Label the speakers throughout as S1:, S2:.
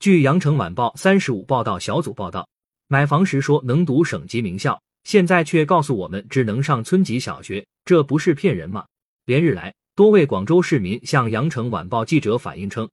S1: 据羊城晚报三十五报道小组报道，买房时说能读省级名校，现在却告诉我们只能上村级小学，这不是骗人吗？连日来，多位广州市民向羊城晚报记者反映称，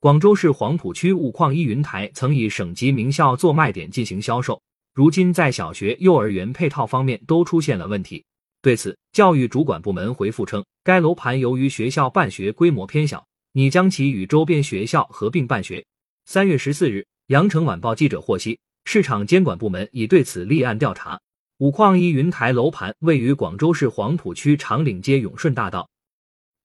S1: 广州市黄埔区五矿一云台曾以省级名校做卖点进行销售，如今在小学、幼儿园配套方面都出现了问题。对此，教育主管部门回复称，该楼盘由于学校办学规模偏小，拟将其与周边学校合并办学。三月十四日，羊城晚报记者获悉，市场监管部门已对此立案调查。五矿一云台楼盘位于广州市黄埔区长岭街永顺大道，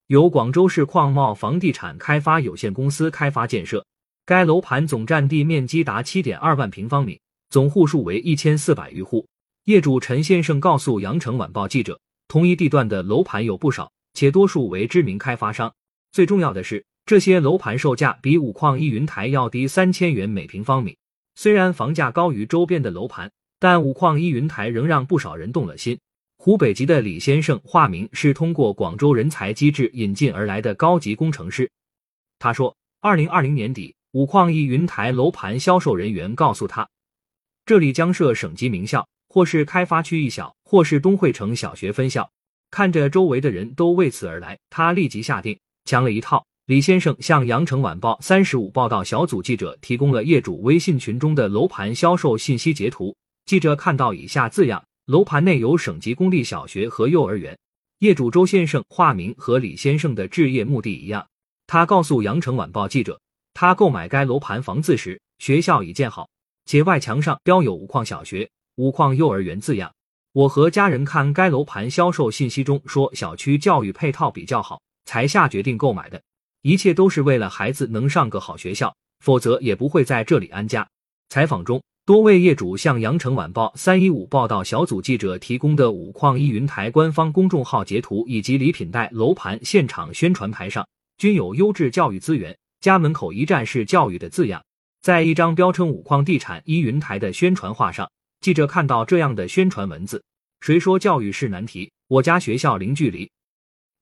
S1: 由广州市矿贸房地产开发有限公司开发建设。该楼盘总占地面积达七点二万平方米，总户数为一千四百余户。业主陈先生告诉羊城晚报记者，同一地段的楼盘有不少，且多数为知名开发商。最重要的是，这些楼盘售价比五矿一云台要低三千元每平方米。虽然房价高于周边的楼盘，但五矿一云台仍让不少人动了心。湖北籍的李先生，化名是通过广州人才机制引进而来的高级工程师。他说，二零二零年底，五矿一云台楼盘销售人员告诉他，这里将设省级名校。或是开发区一小，或是东汇城小学分校，看着周围的人都为此而来，他立即下定抢了一套。李先生向羊城晚报三十五报道小组记者提供了业主微信群中的楼盘销售信息截图。记者看到以下字样：楼盘内有省级公立小学和幼儿园。业主周先生化名和李先生的置业目的一样，他告诉羊城晚报记者，他购买该楼盘房子时，学校已建好，且外墙上标有五矿小学。五矿幼儿园字样，我和家人看该楼盘销售信息中说小区教育配套比较好，才下决定购买的。一切都是为了孩子能上个好学校，否则也不会在这里安家。采访中，多位业主向羊城晚报三一五报道小组记者提供的五矿一云台官方公众号截图以及礼品袋楼盘现场宣传牌上均有优质教育资源，家门口一站式教育的字样。在一张标称五矿地产一云台的宣传画上。记者看到这样的宣传文字：“谁说教育是难题？我家学校零距离，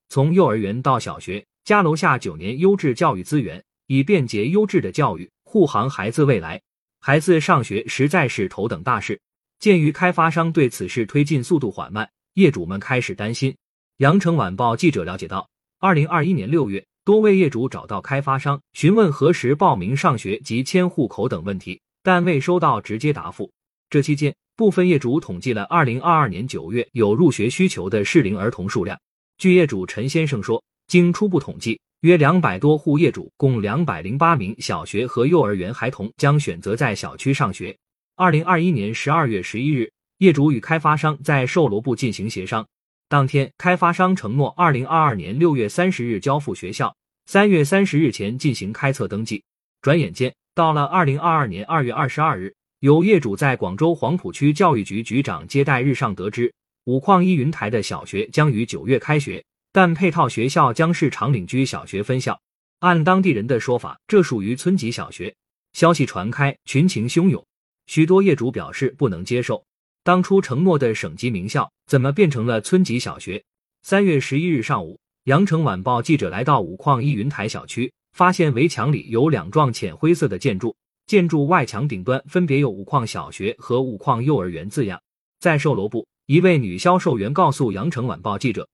S1: 从幼儿园到小学，家楼下九年优质教育资源，以便捷优质的教育护航孩子未来。孩子上学实在是头等大事。鉴于开发商对此事推进速度缓慢，业主们开始担心。”羊城晚报记者了解到，二零二一年六月，多位业主找到开发商询问何时报名上学及迁户口等问题，但未收到直接答复。这期间，部分业主统计了二零二二年九月有入学需求的适龄儿童数量。据业主陈先生说，经初步统计，约两百多户业主，共两百零八名小学和幼儿园孩童将选择在小区上学。二零二一年十二月十一日，业主与开发商在售楼部进行协商，当天开发商承诺二零二二年六月三十日交付学校，三月三十日前进行开测登记。转眼间，到了二零二二年二月二十二日。有业主在广州黄埔区教育局局长接待日上得知，五矿一云台的小学将于九月开学，但配套学校将是长岭居小学分校。按当地人的说法，这属于村级小学。消息传开，群情汹涌，许多业主表示不能接受。当初承诺的省级名校，怎么变成了村级小学？三月十一日上午，羊城晚报记者来到五矿一云台小区，发现围墙里有两幢浅灰色的建筑。建筑外墙顶端分别有“五矿小学”和“五矿幼儿园”字样。在售楼部，一位女销售员告诉羊城晚报记者，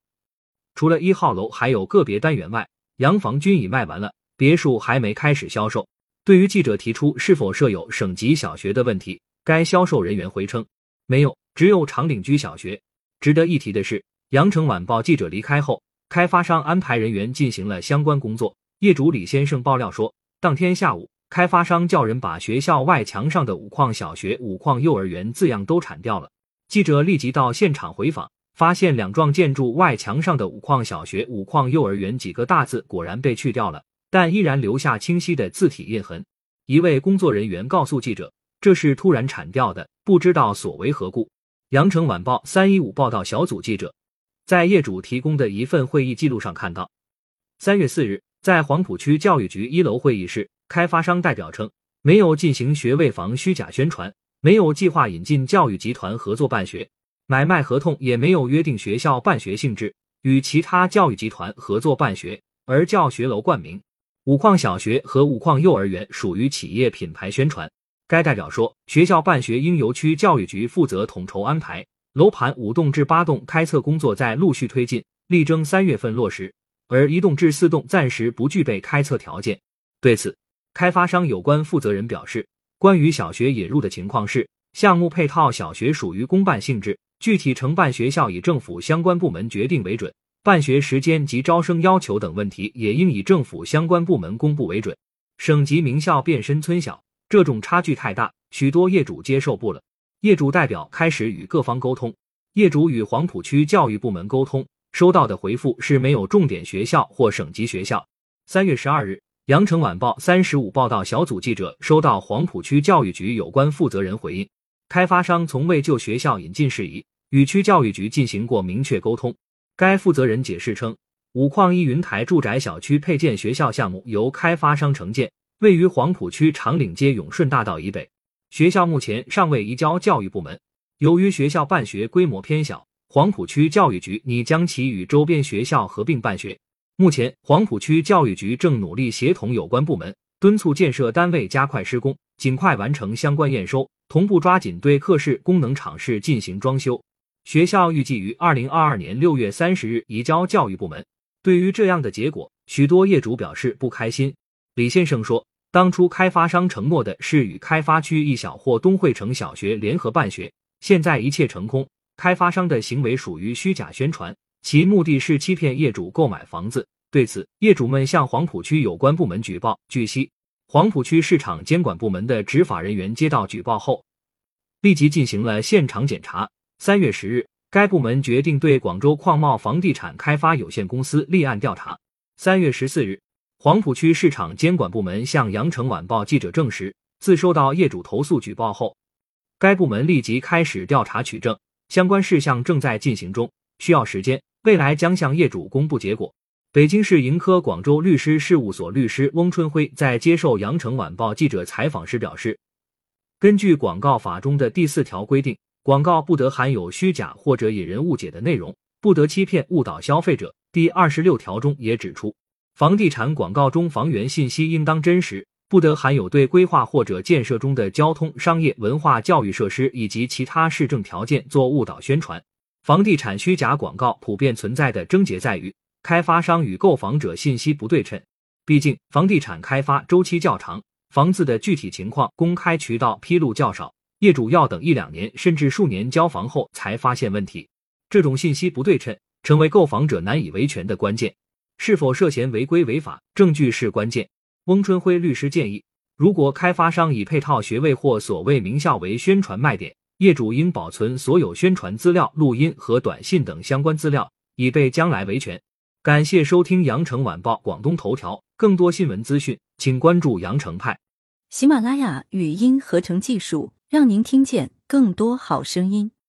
S1: 除了一号楼还有个别单元外，洋房均已卖完了，别墅还没开始销售。对于记者提出是否设有省级小学的问题，该销售人员回称没有，只有长岭居小学。值得一提的是，羊城晚报记者离开后，开发商安排人员进行了相关工作。业主李先生爆料说，当天下午。开发商叫人把学校外墙上的“五矿小学”“五矿幼儿园”字样都铲掉了。记者立即到现场回访，发现两幢建筑外墙上的“五矿小学”“五矿幼儿园”几个大字果然被去掉了，但依然留下清晰的字体印痕。一位工作人员告诉记者：“这是突然铲掉的，不知道所为何故。”羊城晚报三一五报道小组记者在业主提供的一份会议记录上看到，三月四日，在黄埔区教育局一楼会议室。开发商代表称，没有进行学位房虚假宣传，没有计划引进教育集团合作办学，买卖合同也没有约定学校办学性质，与其他教育集团合作办学，而教学楼冠名。五矿小学和五矿幼儿园属于企业品牌宣传。该代表说，学校办学应由区教育局负责统筹安排。楼盘五栋至八栋开测工作在陆续推进，力争三月份落实。而一栋至四栋暂时不具备开测条件。对此，开发商有关负责人表示，关于小学引入的情况是，项目配套小学属于公办性质，具体承办学校以政府相关部门决定为准，办学时间及招生要求等问题也应以政府相关部门公布为准。省级名校变身村小，这种差距太大，许多业主接受不了。业主代表开始与各方沟通，业主与黄浦区教育部门沟通，收到的回复是没有重点学校或省级学校。三月十二日，羊城晚报三十五报道小组记者收到黄浦区教育局有关负责人回应，开发商从未就学校引进事宜与区教育局进行过明确沟通。该负责人解释称，五矿一云台住宅小区配建学校项目由开发商承建，位于黄浦区长岭街永顺大道以北。学校目前尚未移交教育部门，由于学校办学规模偏小，黄浦区教育局拟将其与周边学校合并办学。目前，黄浦区教育局正努力协同有关部门，敦促建设单位加快施工，尽快完成相关验收，同步抓紧对课室、功能场室进行装修。学校预计于二零二二年六月三十日移交教育部门。对于这样的结果，许多业主表示不开心。李先生说。当初开发商承诺的是与开发区一小或东汇城小学联合办学，现在一切成空。开发商的行为属于虚假宣传，其目的是欺骗业主购买房子。对此，业主们向黄浦区有关部门举报。据悉，黄浦区市场监管部门的执法人员接到举报后，立即进行了现场检查。三月十日，该部门决定对广州矿贸房地产开发有限公司立案调查。三月十四日。黄浦区市场监管部门向羊城晚报记者证实，自收到业主投诉举报后，该部门立即开始调查取证，相关事项正在进行中，需要时间，未来将向业主公布结果。北京市盈科广州律师事务所律师翁春辉在接受羊城晚报记者采访时表示，根据广告法中的第四条规定，广告不得含有虚假或者引人误解的内容，不得欺骗误导消费者。第二十六条中也指出。房地产广告中房源信息应当真实，不得含有对规划或者建设中的交通、商业、文化、教育设施以及其他市政条件做误导宣传。房地产虚假广告普遍存在的症结在于开发商与购房者信息不对称。毕竟，房地产开发周期较长，房子的具体情况公开渠道披露较少，业主要等一两年甚至数年交房后才发现问题。这种信息不对称，成为购房者难以维权的关键。是否涉嫌违规违法，证据是关键。翁春辉律师建议，如果开发商以配套学位或所谓名校为宣传卖点，业主应保存所有宣传资料、录音和短信等相关资料，以备将来维权。感谢收听羊城晚报广东头条，更多新闻资讯，请关注羊城派。
S2: 喜马拉雅语音合成技术，让您听见更多好声音。